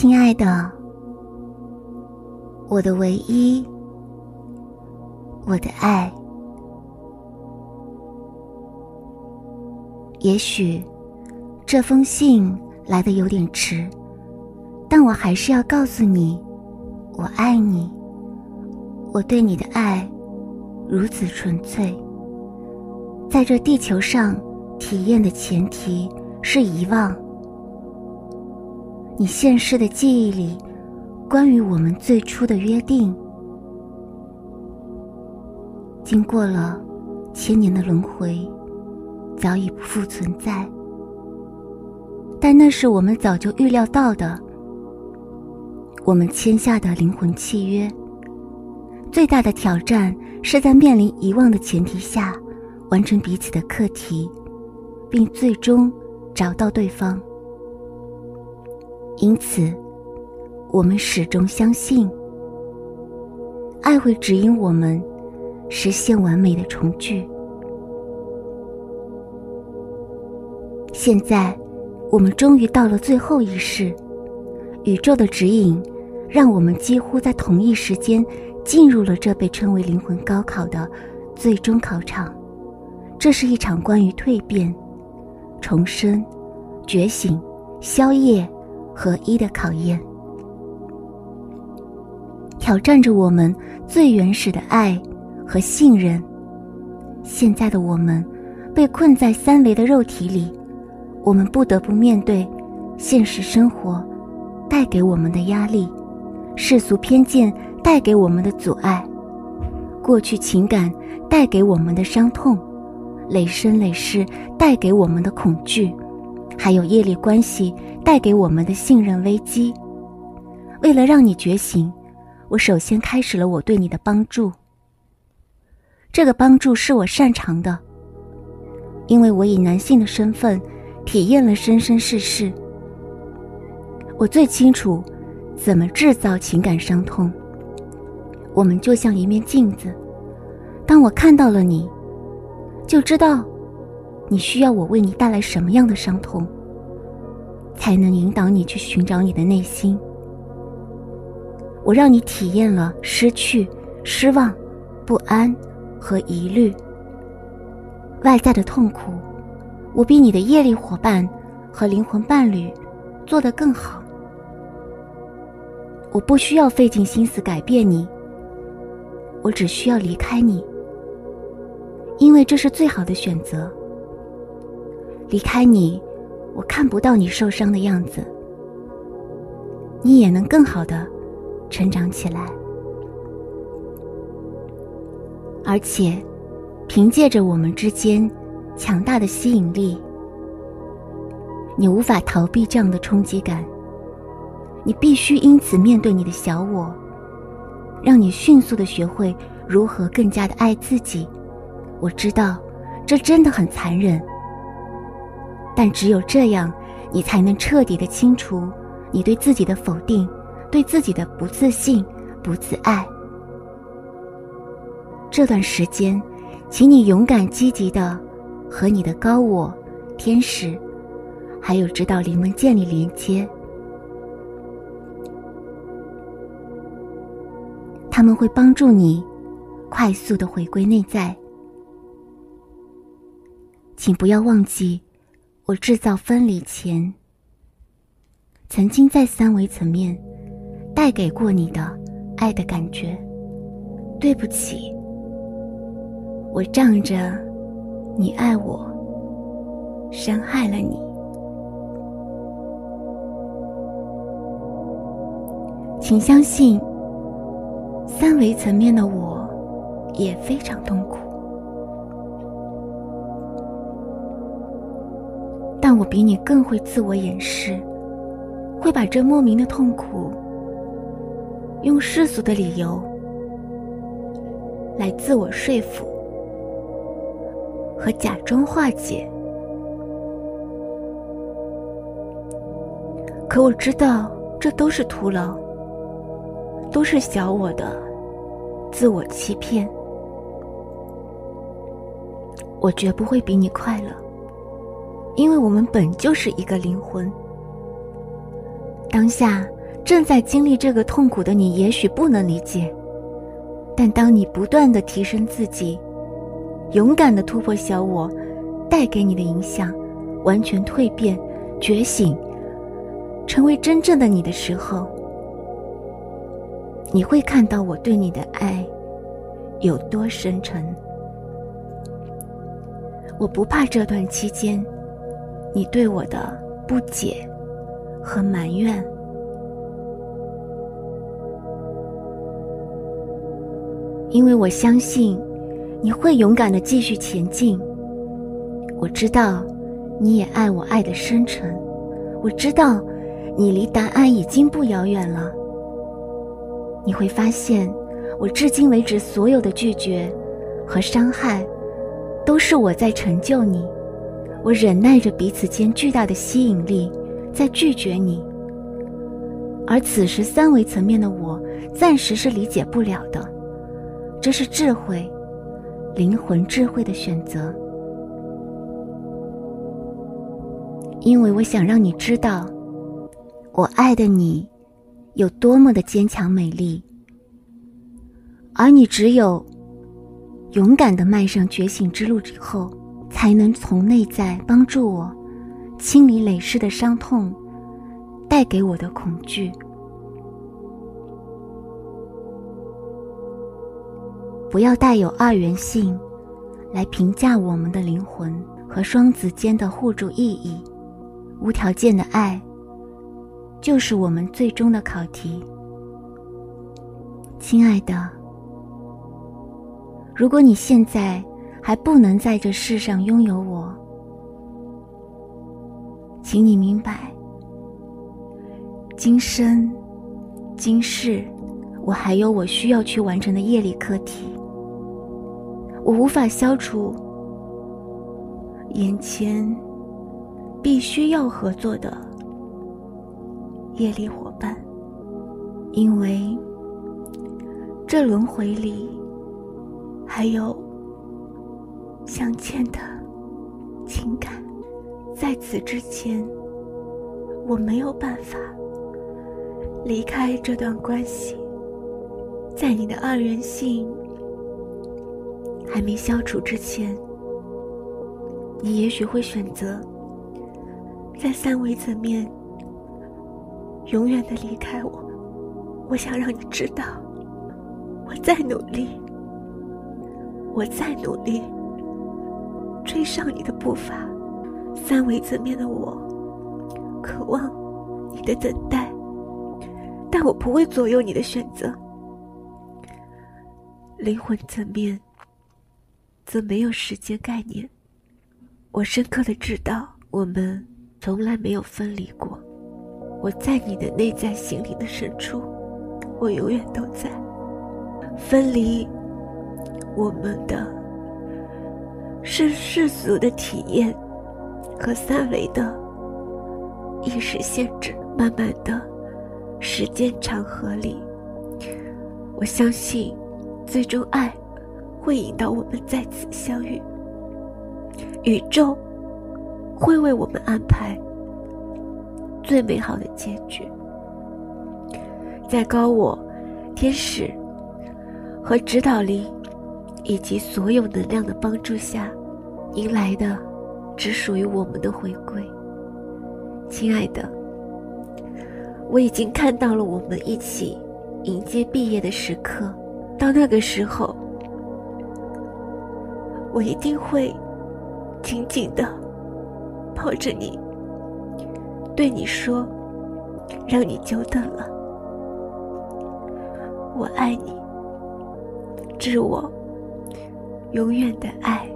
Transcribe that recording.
亲爱的，我的唯一，我的爱。也许这封信来的有点迟，但我还是要告诉你，我爱你。我对你的爱如此纯粹，在这地球上体验的前提是遗忘。你现世的记忆里，关于我们最初的约定，经过了千年的轮回，早已不复存在。但那是我们早就预料到的，我们签下的灵魂契约。最大的挑战是在面临遗忘的前提下，完成彼此的课题，并最终找到对方。因此，我们始终相信，爱会指引我们实现完美的重聚。现在，我们终于到了最后一世，宇宙的指引让我们几乎在同一时间进入了这被称为灵魂高考的最终考场。这是一场关于蜕变、重生、觉醒、消业。合一的考验，挑战着我们最原始的爱和信任。现在的我们被困在三维的肉体里，我们不得不面对现实生活带给我们的压力，世俗偏见带给我们的阻碍，过去情感带给我们的伤痛，累生累世带给我们的恐惧。还有业力关系带给我们的信任危机。为了让你觉醒，我首先开始了我对你的帮助。这个帮助是我擅长的，因为我以男性的身份体验了生生世世。我最清楚怎么制造情感伤痛。我们就像一面镜子，当我看到了你，就知道。你需要我为你带来什么样的伤痛，才能引导你去寻找你的内心？我让你体验了失去、失望、不安和疑虑。外在的痛苦，我比你的业力伙伴和灵魂伴侣做得更好。我不需要费尽心思改变你，我只需要离开你，因为这是最好的选择。离开你，我看不到你受伤的样子，你也能更好的成长起来。而且，凭借着我们之间强大的吸引力，你无法逃避这样的冲击感。你必须因此面对你的小我，让你迅速的学会如何更加的爱自己。我知道，这真的很残忍。但只有这样，你才能彻底的清除你对自己的否定，对自己的不自信、不自爱。这段时间，请你勇敢积极的和你的高我、天使，还有指导灵们建立连接。他们会帮助你快速的回归内在。请不要忘记。我制造分离前，曾经在三维层面带给过你的爱的感觉。对不起，我仗着你爱我，伤害了你。请相信，三维层面的我也非常痛苦。但我比你更会自我掩饰，会把这莫名的痛苦用世俗的理由来自我说服和假装化解。可我知道这都是徒劳，都是小我的自我欺骗。我绝不会比你快乐。因为我们本就是一个灵魂，当下正在经历这个痛苦的你，也许不能理解。但当你不断的提升自己，勇敢的突破小我带给你的影响，完全蜕变、觉醒，成为真正的你的时候，你会看到我对你的爱有多深沉。我不怕这段期间你对我的不解和埋怨。因为我相信，你会勇敢的继续前进。我知道，你也爱我爱的深沉。我知道，你离答案已经不遥远了。你会发现，我至今为止所有的拒绝和伤害，都是我在成就你。我忍耐着彼此间巨大的吸引力，在拒绝你。而此时三维层面的我，暂时是理解不了的。这是智慧，灵魂智慧的选择。因为我想让你知道，我爱的你有多么的坚强美丽，而你只有勇敢的迈上觉醒之路之后，才能从内在帮助我清理累世的伤痛，带给我的恐惧。不要带有二元性来评价我们的灵魂和双子间的互助意义。无条件的爱就是我们最终的考题。亲爱的，如果你现在还不能在这世上拥有我，请你明白，今生今世，我还有我需要去完成的业力课题。我无法消除眼前必须要合作的业力伙伴，因为这轮回里还有相欠的情感。在此之前，我没有办法离开这段关系。在你的二元性。还没消除之前，你也许会选择在三维层面永远的离开我。我想让你知道，我在努力，我在努力追上你的步伐。三维层面的我，渴望你的等待，但我不会左右你的选择。灵魂层面。则没有时间概念。我深刻的知道，我们从来没有分离过。我在你的内在心灵的深处，我永远都在。分离我们的，是世俗的体验和三维的意识限制。慢慢的，时间长河里，我相信，最终爱。会引导我们再次相遇，宇宙会为我们安排最美好的结局。在高我、天使和指导力以及所有能量的帮助下，迎来的只属于我们的回归。亲爱的，我已经看到了我们一起迎接毕业的时刻。到那个时候。我一定会紧紧的抱着你，对你说：“让你久等了，我爱你，致我永远的爱。”